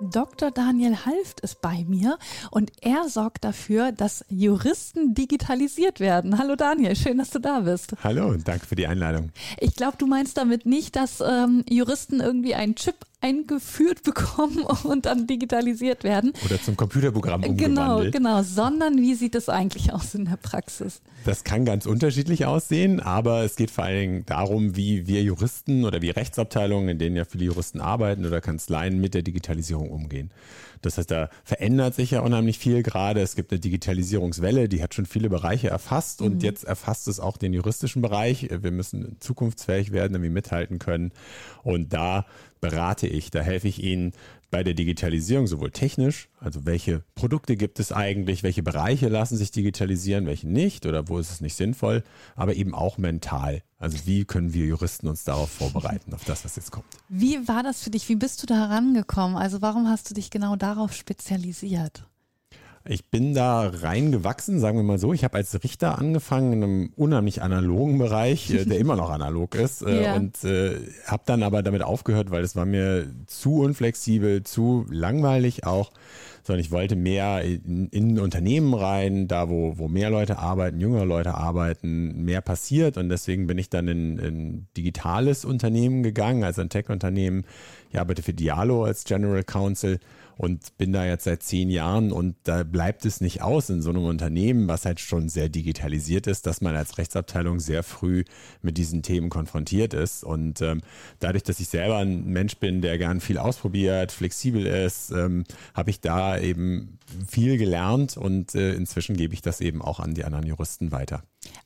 Dr. Daniel Halft ist bei mir und er sorgt dafür, dass Juristen digitalisiert werden. Hallo Daniel, schön, dass du da bist. Hallo und danke für die Einladung. Ich glaube, du meinst damit nicht, dass ähm, Juristen irgendwie einen Chip eingeführt bekommen und dann digitalisiert werden. Oder zum Computerprogramm umgewandelt. Genau, genau, sondern wie sieht es eigentlich aus in der Praxis? Das kann ganz unterschiedlich aussehen, aber es geht vor allen Dingen darum, wie wir Juristen oder wie Rechtsabteilungen, in denen ja viele Juristen arbeiten oder Kanzleien mit der Digitalisierung umgehen. Das heißt, da verändert sich ja unheimlich viel gerade. Es gibt eine Digitalisierungswelle, die hat schon viele Bereiche erfasst und mhm. jetzt erfasst es auch den juristischen Bereich. Wir müssen zukunftsfähig werden, damit wir mithalten können. Und da berate ich, da helfe ich Ihnen bei der Digitalisierung sowohl technisch, also welche Produkte gibt es eigentlich, welche Bereiche lassen sich digitalisieren, welche nicht oder wo ist es nicht sinnvoll, aber eben auch mental. Also wie können wir Juristen uns darauf vorbereiten, auf das, was jetzt kommt. Wie war das für dich? Wie bist du da herangekommen? Also warum hast du dich genau darauf spezialisiert? Ich bin da reingewachsen, sagen wir mal so. Ich habe als Richter angefangen in einem unheimlich analogen Bereich, äh, der immer noch analog ist. Äh, ja. Und äh, habe dann aber damit aufgehört, weil es war mir zu unflexibel, zu langweilig auch. Sondern ich wollte mehr in, in Unternehmen rein, da wo, wo mehr Leute arbeiten, jüngere Leute arbeiten, mehr passiert. Und deswegen bin ich dann in ein digitales Unternehmen gegangen, also ein Tech-Unternehmen. Ich arbeite für Dialo als General Counsel und bin da jetzt seit zehn Jahren und da bleibt es nicht aus in so einem Unternehmen, was halt schon sehr digitalisiert ist, dass man als Rechtsabteilung sehr früh mit diesen Themen konfrontiert ist. Und ähm, dadurch, dass ich selber ein Mensch bin, der gern viel ausprobiert, flexibel ist, ähm, habe ich da eben viel gelernt und äh, inzwischen gebe ich das eben auch an die anderen Juristen weiter.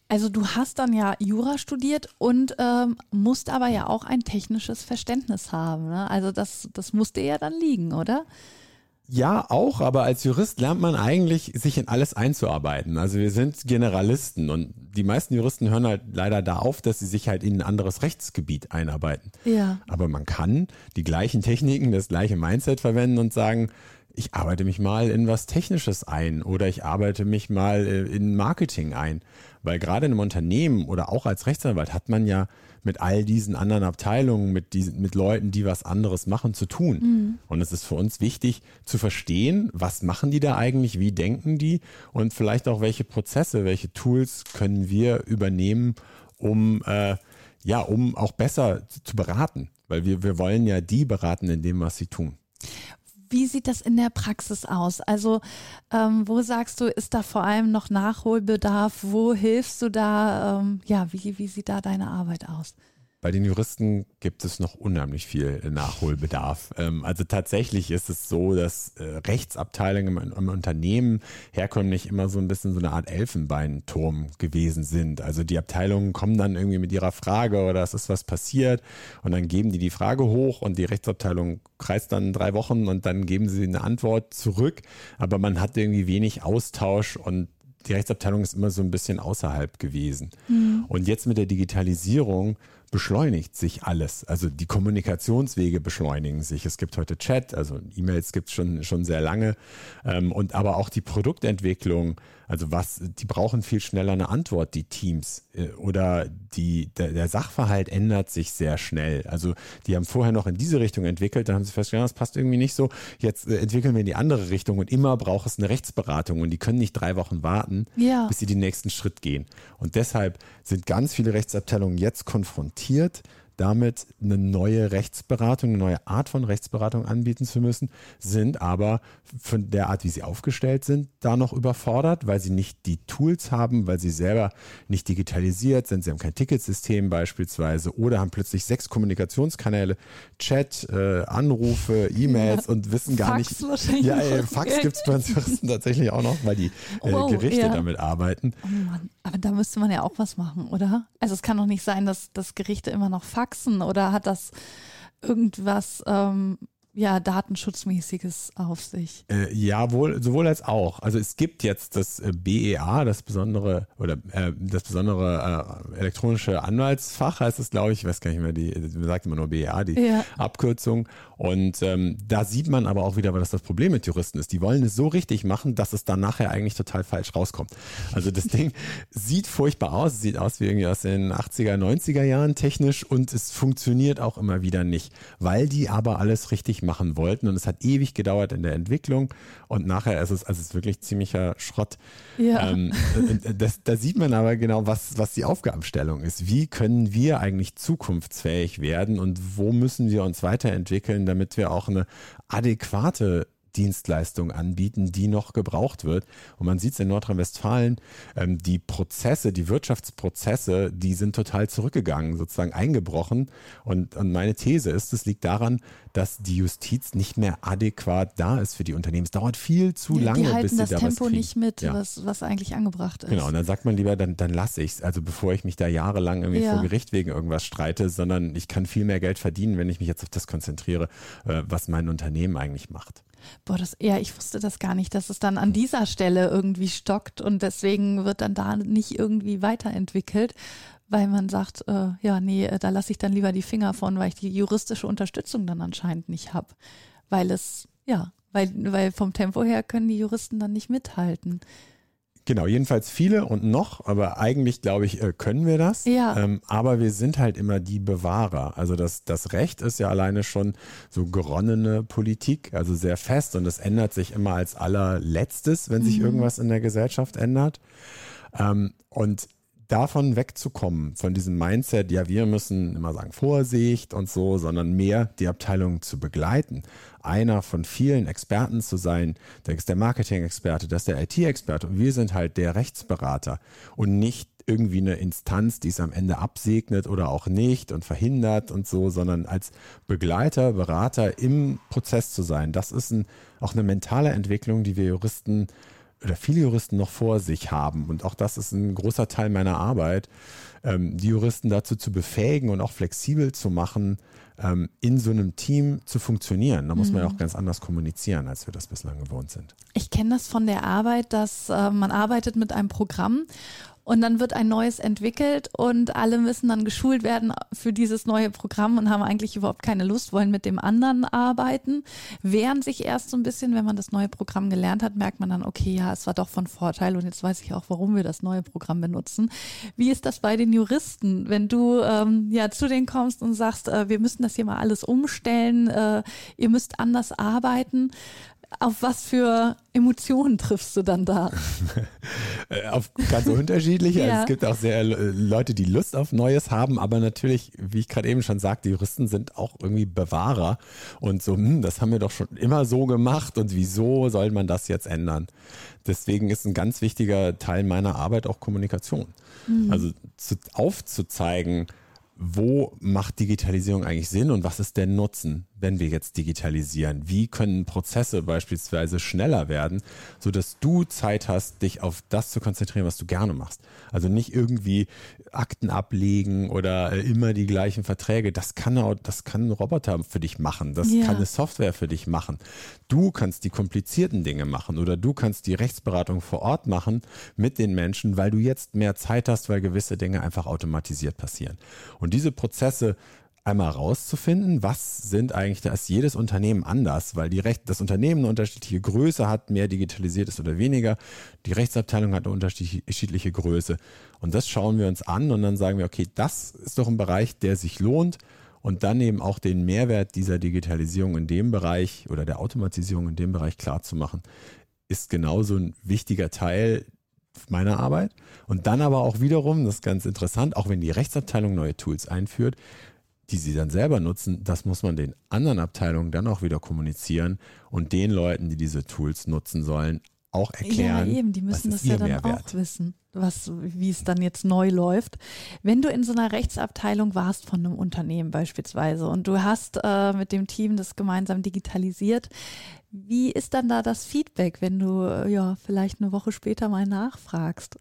Also du hast dann ja Jura studiert und ähm, musst aber ja auch ein technisches Verständnis haben. Ne? Also das, das musste ja dann liegen, oder? Ja, auch, aber als Jurist lernt man eigentlich, sich in alles einzuarbeiten. Also wir sind Generalisten und die meisten Juristen hören halt leider da auf, dass sie sich halt in ein anderes Rechtsgebiet einarbeiten. Ja. Aber man kann die gleichen Techniken, das gleiche Mindset verwenden und sagen, ich arbeite mich mal in was Technisches ein oder ich arbeite mich mal äh, in Marketing ein. Weil gerade in einem Unternehmen oder auch als Rechtsanwalt hat man ja mit all diesen anderen Abteilungen, mit, diesen, mit Leuten, die was anderes machen, zu tun. Mhm. Und es ist für uns wichtig zu verstehen, was machen die da eigentlich, wie denken die und vielleicht auch welche Prozesse, welche Tools können wir übernehmen, um, äh, ja, um auch besser zu beraten. Weil wir, wir wollen ja die beraten in dem, was sie tun. Wie sieht das in der Praxis aus? Also ähm, wo sagst du, ist da vor allem noch Nachholbedarf? Wo hilfst du da? Ähm, ja, wie, wie sieht da deine Arbeit aus? Bei den Juristen gibt es noch unheimlich viel Nachholbedarf. Ähm, also tatsächlich ist es so, dass äh, Rechtsabteilungen im Unternehmen herkömmlich immer so ein bisschen so eine Art Elfenbeinturm gewesen sind. Also die Abteilungen kommen dann irgendwie mit ihrer Frage oder es ist was passiert und dann geben die die Frage hoch und die Rechtsabteilung kreist dann drei Wochen und dann geben sie eine Antwort zurück. Aber man hat irgendwie wenig Austausch und die Rechtsabteilung ist immer so ein bisschen außerhalb gewesen. Mhm. Und jetzt mit der Digitalisierung beschleunigt sich alles. Also die Kommunikationswege beschleunigen sich. Es gibt heute Chat, also E-Mails gibt es schon, schon sehr lange. Ähm, und aber auch die Produktentwicklung, also was, die brauchen viel schneller eine Antwort, die Teams. Äh, oder die, der, der Sachverhalt ändert sich sehr schnell. Also die haben vorher noch in diese Richtung entwickelt, dann haben sie festgestellt, das passt irgendwie nicht so. Jetzt äh, entwickeln wir in die andere Richtung und immer braucht es eine Rechtsberatung und die können nicht drei Wochen warten, ja. bis sie den nächsten Schritt gehen. Und deshalb sind ganz viele Rechtsabteilungen jetzt konfrontiert damit eine neue Rechtsberatung, eine neue Art von Rechtsberatung anbieten zu müssen, sind aber von der Art, wie sie aufgestellt sind, da noch überfordert, weil sie nicht die Tools haben, weil sie selber nicht digitalisiert sind. Sie haben kein Ticketsystem beispielsweise oder haben plötzlich sechs Kommunikationskanäle, Chat, äh, Anrufe, E-Mails ja. und wissen gar Fax nicht. Wahrscheinlich ja, ey, Fax gibt es bei uns tatsächlich auch noch, weil die äh, wow, Gerichte ja. damit arbeiten. Oh Mann, aber da müsste man ja auch was machen, oder? Also es kann doch nicht sein, dass, dass Gerichte immer noch Fax faxen oder hat das irgendwas, ähm, ja, Datenschutzmäßiges auf sich? Äh, ja, wohl, sowohl als auch. Also es gibt jetzt das äh, BEA, das besondere oder äh, das besondere äh, elektronische Anwaltsfach heißt es, glaube ich. Ich weiß gar nicht mehr, die, man sagt immer nur BEA, die ja. Abkürzung. Und ähm, da sieht man aber auch wieder, was das Problem mit Juristen ist. Die wollen es so richtig machen, dass es dann nachher eigentlich total falsch rauskommt. Also das Ding sieht furchtbar aus, sieht aus wie irgendwie aus den 80er, 90er Jahren technisch und es funktioniert auch immer wieder nicht, weil die aber alles richtig machen wollten und es hat ewig gedauert in der Entwicklung und nachher ist es, also es ist wirklich ziemlicher Schrott. Ja. Ähm, das, da sieht man aber genau, was, was die Aufgabenstellung ist. Wie können wir eigentlich zukunftsfähig werden und wo müssen wir uns weiterentwickeln, damit wir auch eine adäquate Dienstleistung anbieten, die noch gebraucht wird. Und man sieht es in Nordrhein-Westfalen, ähm, die Prozesse, die Wirtschaftsprozesse, die sind total zurückgegangen, sozusagen eingebrochen. Und, und meine These ist, es liegt daran, dass die Justiz nicht mehr adäquat da ist für die Unternehmen. Es dauert viel zu ja, lange, die halten bis sie das da Tempo nicht mit, Ja. was, was eigentlich angebracht ist. Genau, und dann sagt man lieber, dann, dann lasse ich es. Also bevor ich mich da jahrelang irgendwie Ja. vor Gericht wegen irgendwas streite, sondern ich kann viel mehr Geld verdienen, wenn ich mich jetzt auf das konzentriere, äh, was mein Unternehmen eigentlich macht. Boah, das, ja, ich wusste das gar nicht, dass es dann an dieser Stelle irgendwie stockt und deswegen wird dann da nicht irgendwie weiterentwickelt, weil man sagt, äh, ja, nee, äh, da lasse ich dann lieber die Finger von, weil ich die juristische Unterstützung dann anscheinend nicht habe. Weil es, ja, weil, weil vom Tempo her können die Juristen dann nicht mithalten. Genau, jedenfalls viele und noch, aber eigentlich glaube ich, äh, können wir das. Ja. Ähm, aber wir sind halt immer die Bewahrer. Also das, das Recht ist ja alleine schon so geronnene Politik, also sehr fest und es ändert sich immer als allerletztes, wenn sich irgendwas in der Gesellschaft ändert. Ähm, und davon wegzukommen, von diesem Mindset, ja, wir müssen immer sagen Vorsicht und so, sondern mehr die Abteilung zu begleiten. Einer von vielen Experten zu sein, der ist der Marketing-Experte, das ist der IT-Experte und wir sind halt der Rechtsberater und nicht irgendwie eine Instanz, die es am Ende absegnet oder auch nicht und verhindert und so, sondern als Begleiter, Berater im Prozess zu sein. Das ist ein, auch eine mentale Entwicklung, die wir Juristen oder viele Juristen noch vor sich haben. Und auch das ist ein großer Teil meiner Arbeit, ähm, die Juristen dazu zu befähigen und auch flexibel zu machen, ähm, in so einem Team zu funktionieren. Da muss man ja auch ganz anders kommunizieren, als wir das bislang gewohnt sind. Ich kenne das von der Arbeit, dass äh, man arbeitet mit einem Programm und dann wird ein neues entwickelt und alle müssen dann geschult werden für dieses neue Programm und haben eigentlich überhaupt keine Lust, wollen mit dem anderen arbeiten, wehren sich erst so ein bisschen, wenn man das neue Programm gelernt hat, merkt man dann, okay, ja, es war doch von Vorteil und jetzt weiß ich auch, warum wir das neue Programm benutzen. Wie ist das bei den Juristen, wenn du ähm, ja zu denen kommst und sagst, äh, wir müssen das hier mal alles umstellen, äh, ihr müsst anders arbeiten? Auf was für Emotionen triffst du dann da? Auf ganz unterschiedliche. Ja. Also es gibt auch sehr äh, Leute, die Lust auf Neues haben, aber natürlich, wie ich gerade eben schon sagte, Juristen sind auch irgendwie Bewahrer und so, hm, das haben wir doch schon immer so gemacht und wieso soll man das jetzt ändern? Deswegen ist ein ganz wichtiger Teil meiner Arbeit auch Kommunikation. Also zu, aufzuzeigen, wo macht Digitalisierung eigentlich Sinn und was ist der Nutzen, wenn wir jetzt digitalisieren? Wie können Prozesse beispielsweise schneller werden, sodass du Zeit hast, dich auf das zu konzentrieren, was du gerne machst? Also nicht irgendwie Akten ablegen oder äh, immer die gleichen Verträge. Das kann, auch, das kann ein Roboter für dich machen. Das Ja. kann eine Software für dich machen. Du kannst die komplizierten Dinge machen oder du kannst die Rechtsberatung vor Ort machen mit den Menschen, weil du jetzt mehr Zeit hast, weil gewisse Dinge einfach automatisiert passieren. Und diese Prozesse einmal rauszufinden, was sind eigentlich, da ist jedes Unternehmen anders, weil die Recht, das Unternehmen eine unterschiedliche Größe hat, mehr digitalisiert ist oder weniger. Die Rechtsabteilung hat eine unterschiedliche Größe. Und das schauen wir uns an und dann sagen wir, okay, das ist doch ein Bereich, der sich lohnt und dann eben auch den Mehrwert dieser Digitalisierung in dem Bereich oder der Automatisierung in dem Bereich klar zu machen, ist genauso ein wichtiger Teil meiner Arbeit. Und dann aber auch wiederum, das ist ganz interessant, auch wenn die Rechtsabteilung neue Tools einführt, die sie dann selber nutzen, das muss man den anderen Abteilungen dann auch wieder kommunizieren und den Leuten, die diese Tools nutzen sollen, auch erklären, ja, eben, die müssen das ja dann Mehrwert. auch wissen, was, wie es dann jetzt neu läuft. Wenn du in so einer Rechtsabteilung warst von einem Unternehmen beispielsweise und du hast äh, mit dem Team das gemeinsam digitalisiert, wie ist dann da das Feedback, wenn du äh, ja vielleicht eine Woche später mal nachfragst?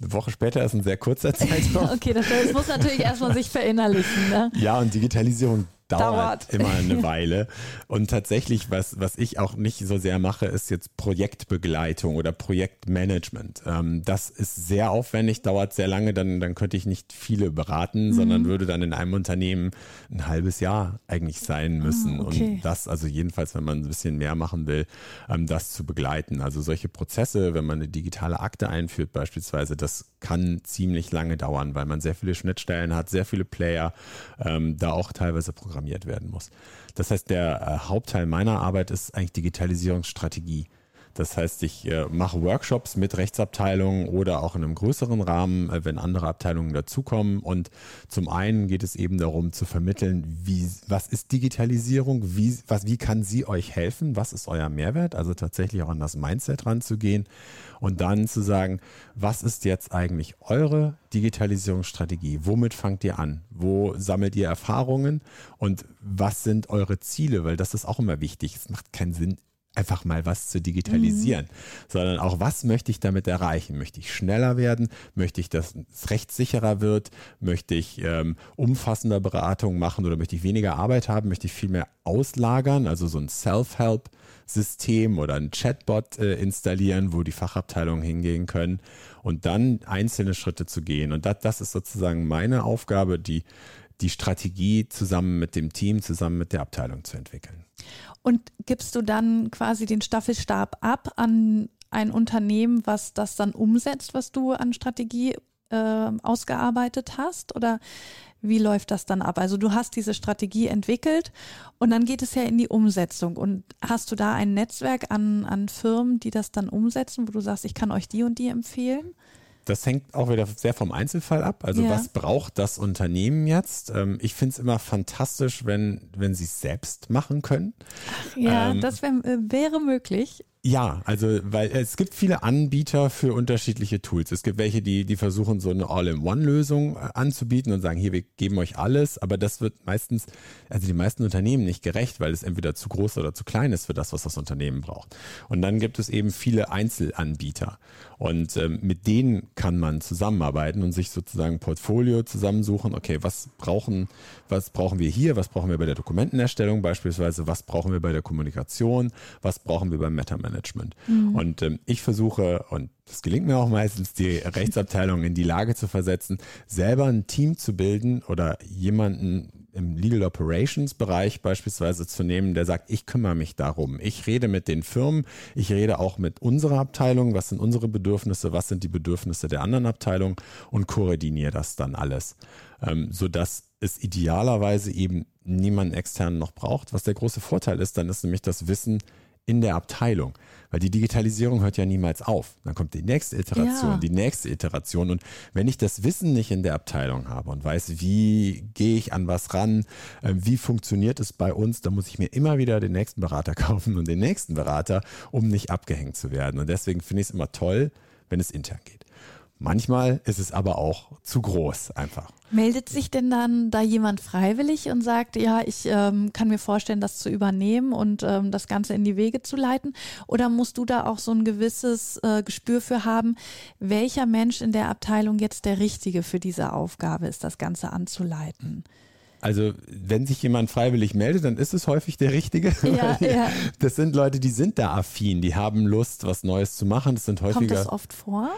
Eine Woche später ist ein sehr kurzer Zeitraum. Okay, das, das muss natürlich erstmal sich verinnerlichen. Ne? Ja, und Digitalisierung dauert, dauert. immer eine Weile. Und tatsächlich, was, was ich auch nicht so sehr mache, ist jetzt Projektbegleitung oder Projektmanagement. Ähm, das ist sehr aufwendig, dauert sehr lange, dann, dann könnte ich nicht viele beraten, mhm. sondern würde dann in einem Unternehmen ein halbes Jahr eigentlich sein müssen. Ah, okay. Und das, also jedenfalls, wenn man ein bisschen mehr machen will, ähm, das zu begleiten. Also solche Prozesse, wenn man eine digitale Akte einführt beispielsweise, das kann ziemlich lange dauern, weil man sehr viele Schnittstellen hat, sehr viele Player, ähm, da auch teilweise programmiert werden muss. Das heißt, der äh, Hauptteil meiner Arbeit ist eigentlich Digitalisierungsstrategie. Das heißt, ich äh, mache Workshops mit Rechtsabteilungen oder auch in einem größeren Rahmen, äh, wenn andere Abteilungen dazukommen. Und zum einen geht es eben darum zu vermitteln, wie, was ist Digitalisierung, wie, was, wie kann sie euch helfen, was ist euer Mehrwert, also tatsächlich auch an das Mindset ranzugehen und dann zu sagen, was ist jetzt eigentlich eure Digitalisierungsstrategie? Womit fangt ihr an? Wo sammelt ihr Erfahrungen und was sind eure Ziele? Weil das ist auch immer wichtig. Es macht keinen Sinn, einfach mal was zu digitalisieren, mhm. sondern auch, was möchte ich damit erreichen? Möchte ich schneller werden? Möchte ich, dass es rechtssicherer wird? Möchte ich ähm, umfassender Beratung machen oder möchte ich weniger Arbeit haben? Möchte ich viel mehr auslagern, also so ein Self-Help-System oder ein Chatbot äh, installieren, wo die Fachabteilungen hingehen können und dann einzelne Schritte zu gehen. Und das, das ist sozusagen meine Aufgabe, die, die Strategie zusammen mit dem Team, zusammen mit der Abteilung zu entwickeln. Und gibst du dann quasi den Staffelstab ab an ein Unternehmen, was das dann umsetzt, was du an Strategie äh, ausgearbeitet hast? Oder wie läuft das dann ab? Also du hast diese Strategie entwickelt und dann geht es ja in die Umsetzung. Und hast du da ein Netzwerk an, an Firmen, die das dann umsetzen, wo du sagst, ich kann euch die und die empfehlen? Das hängt auch wieder sehr vom Einzelfall ab. Also ja. was braucht das Unternehmen jetzt? Ähm, ich finde es immer fantastisch, wenn, wenn sie es selbst machen können. Ja, ähm, das wär, äh, wäre möglich. Ja, also weil es gibt viele Anbieter für unterschiedliche Tools. Es gibt welche, die, die versuchen, so eine All-in-One-Lösung äh, anzubieten und sagen, hier, wir geben euch alles, aber das wird meistens, also die meisten Unternehmen nicht gerecht, weil es entweder zu groß oder zu klein ist für das, was das Unternehmen braucht. Und dann gibt es eben viele Einzelanbieter. Und ähm, mit denen kann man zusammenarbeiten und sich sozusagen ein Portfolio zusammensuchen. Okay, was brauchen, was brauchen wir hier? Was brauchen wir bei der Dokumentenerstellung beispielsweise? Was brauchen wir bei der Kommunikation? Was brauchen wir beim Meta-Management? Mhm. Und ähm, ich versuche, und das gelingt mir auch meistens, die Rechtsabteilung in die Lage zu versetzen, selber ein Team zu bilden oder jemanden im Legal Operations Bereich beispielsweise zu nehmen, der sagt, ich kümmere mich darum. Ich rede mit den Firmen, ich rede auch mit unserer Abteilung, was sind unsere Bedürfnisse, was sind die Bedürfnisse der anderen Abteilung und koordiniere das dann alles, ähm, sodass es idealerweise eben niemanden externen noch braucht. Was der große Vorteil ist, dann ist nämlich das Wissen in der Abteilung. Weil die Digitalisierung hört ja niemals auf. Dann kommt die nächste Iteration, ja. die nächste Iteration. Und wenn ich das Wissen nicht in der Abteilung habe und weiß, wie gehe ich an was ran, ähm, wie funktioniert es bei uns, dann muss ich mir immer wieder den nächsten Berater kaufen und den nächsten Berater, um nicht abgehängt zu werden. Und deswegen finde ich es immer toll, wenn es intern geht. Manchmal ist es aber auch zu groß einfach. Meldet sich denn dann da jemand freiwillig und sagt, ja, ich ähm, kann mir vorstellen, das zu übernehmen und ähm, das Ganze in die Wege zu leiten? Oder musst du da auch so ein gewisses äh, Gespür für haben, welcher Mensch in der Abteilung jetzt der Richtige für diese Aufgabe ist, das Ganze anzuleiten? Also wenn sich jemand freiwillig meldet, dann ist es häufig der Richtige. Ja, ja. Das sind Leute, die sind da affin, die haben Lust, was Neues zu machen. Das sind häufiger. Kommt das oft vor?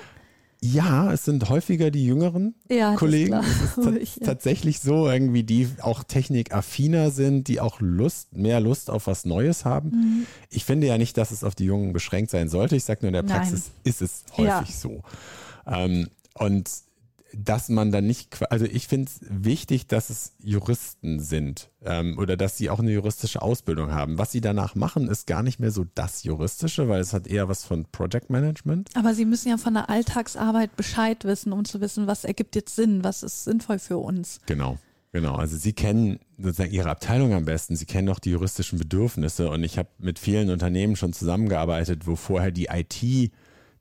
Ja, es sind häufiger die jüngeren ja, Kollegen. Es ist ja. tatsächlich so, irgendwie, die auch technikaffiner sind, die auch Lust, mehr Lust auf was Neues haben. Mhm. Ich finde ja nicht, dass es auf die Jungen beschränkt sein sollte. Ich sage nur, in der Praxis Nein. ist es häufig ja. so. Ähm, und dass man dann nicht, also ich finde es wichtig, dass es Juristen sind ähm, oder dass sie auch eine juristische Ausbildung haben. Was sie danach machen, ist gar nicht mehr so das Juristische, weil es hat eher was von Project Management. Aber sie müssen ja von der Alltagsarbeit Bescheid wissen, um zu wissen, was ergibt jetzt Sinn, was ist sinnvoll für uns. Genau. Genau, also Sie kennen sozusagen Ihre Abteilung am besten, Sie kennen auch die juristischen Bedürfnisse und ich habe mit vielen Unternehmen schon zusammengearbeitet, wo vorher die IT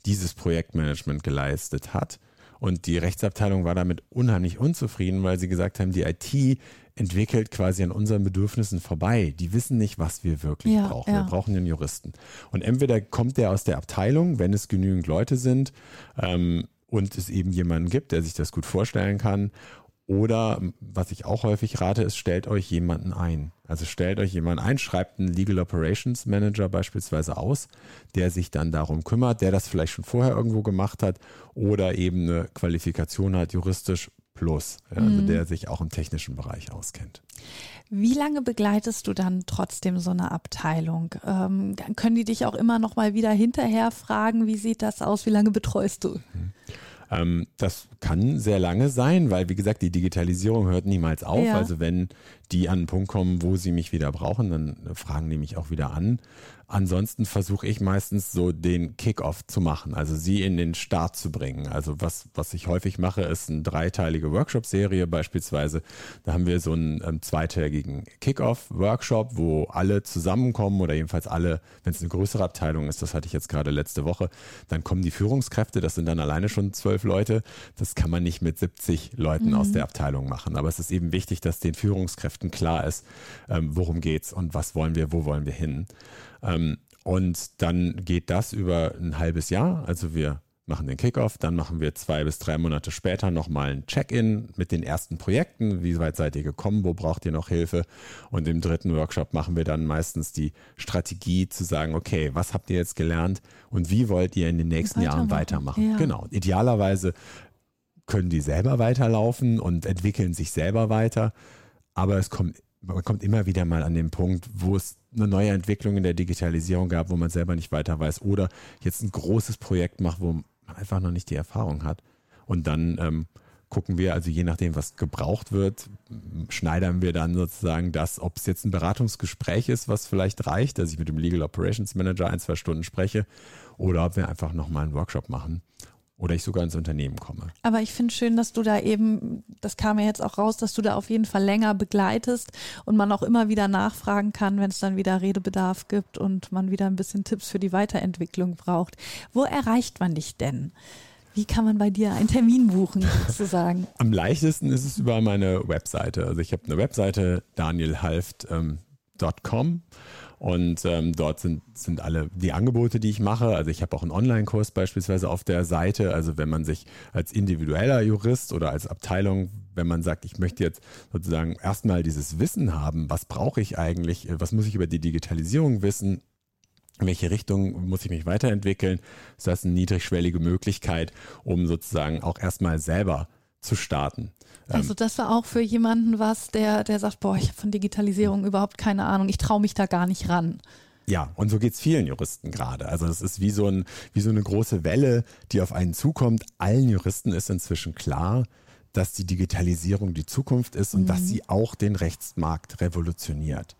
dieses Projektmanagement geleistet hat und die Rechtsabteilung war damit unheimlich unzufrieden, weil sie gesagt haben, die IT entwickelt quasi an unseren Bedürfnissen vorbei. Die wissen nicht, was wir wirklich ja, brauchen. Ja. Wir brauchen einen Juristen. Und entweder kommt der aus der Abteilung, wenn es genügend Leute sind ähm, und es eben jemanden gibt, der sich das gut vorstellen kann, Oder was ich auch häufig rate, ist, stellt euch jemanden ein. Also stellt euch jemanden ein, schreibt einen Legal Operations Manager beispielsweise aus, der sich dann darum kümmert, der das vielleicht schon vorher irgendwo gemacht hat oder eben eine Qualifikation hat, juristisch plus, also mhm. der sich auch im technischen Bereich auskennt. Wie lange begleitest du dann trotzdem so eine Abteilung? Ähm, können die dich auch immer noch mal wieder hinterher fragen, wie sieht das aus? Wie lange betreust du? Mhm. Ähm, das kann sehr lange sein, weil wie gesagt, die Digitalisierung hört niemals auf. Ja. Also wenn die an einen Punkt kommen, wo sie mich wieder brauchen, dann fragen die mich auch wieder an. Ansonsten versuche ich meistens so den Kickoff zu machen, also sie in den Start zu bringen. Also was, was ich häufig mache, ist eine dreiteilige Workshop-Serie beispielsweise. Da haben wir so einen ähm, zweitägigen Kickoff-Workshop, wo alle zusammenkommen oder jedenfalls alle, wenn es eine größere Abteilung ist, das hatte ich jetzt gerade letzte Woche, dann kommen die Führungskräfte, das sind dann alleine schon zwölf Leute. Das kann man nicht mit 70 Leuten mhm. aus der Abteilung machen. Aber es ist eben wichtig, dass den Führungskräften klar ist, ähm, worum geht's und was wollen wir, wo wollen wir hin. Ähm, und dann geht das über ein halbes Jahr. Also wir machen den Kickoff, dann machen wir zwei bis drei Monate später nochmal ein Check-in mit den ersten Projekten. Wie weit seid ihr gekommen? Wo braucht ihr noch Hilfe? Und im dritten Workshop machen wir dann meistens die Strategie zu sagen, okay, was habt ihr jetzt gelernt und wie wollt ihr in den nächsten weitermachen. Jahren weitermachen? Ja. Genau. Idealerweise können die selber weiterlaufen und entwickeln sich selber weiter. Aber es kommt man kommt immer wieder mal an den Punkt, wo es eine neue Entwicklung in der Digitalisierung gab, wo man selber nicht weiter weiß oder jetzt ein großes Projekt macht, wo man einfach noch nicht die Erfahrung hat. Und dann ähm, gucken wir, also je nachdem, was gebraucht wird, schneidern wir dann sozusagen das, ob es jetzt ein Beratungsgespräch ist, was vielleicht reicht, dass ich mit dem Legal Operations Manager ein, zwei Stunden spreche, oder ob wir einfach nochmal einen Workshop machen oder ich sogar ins Unternehmen komme. Aber ich finde schön, dass du da eben, das kam ja jetzt auch raus, dass du da auf jeden Fall länger begleitest und man auch immer wieder nachfragen kann, wenn es dann wieder Redebedarf gibt und man wieder ein bisschen Tipps für die Weiterentwicklung braucht. Wo erreicht man dich denn? Wie kann man bei dir einen Termin buchen, sozusagen? Am leichtesten ist es über meine Webseite. Also ich habe eine Webseite, danielhalft.com. Ähm, und ähm, dort sind, sind alle die Angebote, die ich mache. Also ich habe auch einen Online-Kurs beispielsweise auf der Seite. Also wenn man sich als individueller Jurist oder als Abteilung, wenn man sagt, ich möchte jetzt sozusagen erstmal dieses Wissen haben, was brauche ich eigentlich, was muss ich über die Digitalisierung wissen, in welche Richtung muss ich mich weiterentwickeln, ist das eine niedrigschwellige Möglichkeit, um sozusagen auch erstmal selber zu starten. Also ähm, das war auch für jemanden was, der, der sagt, boah, ich habe von Digitalisierung überhaupt keine Ahnung, ich traue mich da gar nicht ran. Ja, und so geht es vielen Juristen gerade. Also es ist wie so, ein, wie so eine große Welle, die auf einen zukommt. Allen Juristen ist inzwischen klar, dass die Digitalisierung die Zukunft ist und mhm. dass sie auch den Rechtsmarkt revolutioniert.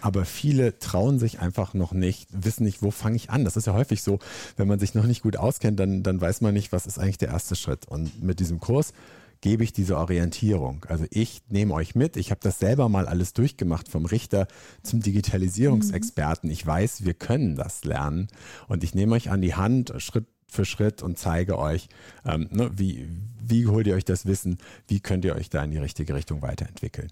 Aber viele trauen sich einfach noch nicht, wissen nicht, wo fange ich an. Das ist ja häufig so, wenn man sich noch nicht gut auskennt, dann, dann weiß man nicht, was ist eigentlich der erste Schritt. Und mit diesem Kurs gebe ich diese Orientierung. Also ich nehme euch mit. Ich habe das selber mal alles durchgemacht, vom Richter zum Digitalisierungsexperten. Ich weiß, wir können das lernen. Und ich nehme euch an die Hand, Schritt für Schritt und zeige euch, ähm, ne, wie, wie holt ihr euch das Wissen, wie könnt ihr euch da in die richtige Richtung weiterentwickeln.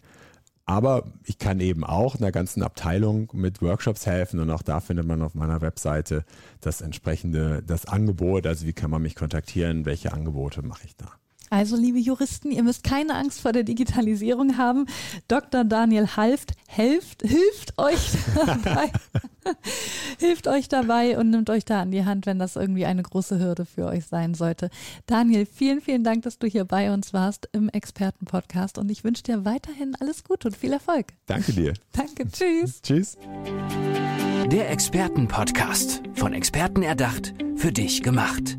Aber ich kann eben auch einer ganzen Abteilung mit Workshops helfen und auch da findet man auf meiner Webseite das entsprechende, das Angebot, also wie kann man mich kontaktieren, welche Angebote mache ich da. Also, liebe Juristen, ihr müsst keine Angst vor der Digitalisierung haben. Dr. Daniel Halft helft, hilft euch dabei, hilft euch dabei und nimmt euch da an die Hand, wenn das irgendwie eine große Hürde für euch sein sollte. Daniel, vielen, vielen Dank, dass du hier bei uns warst im Expertenpodcast und ich wünsche dir weiterhin alles Gute und viel Erfolg. Danke dir. Danke, tschüss. tschüss. Der Expertenpodcast, von Experten erdacht, für dich gemacht.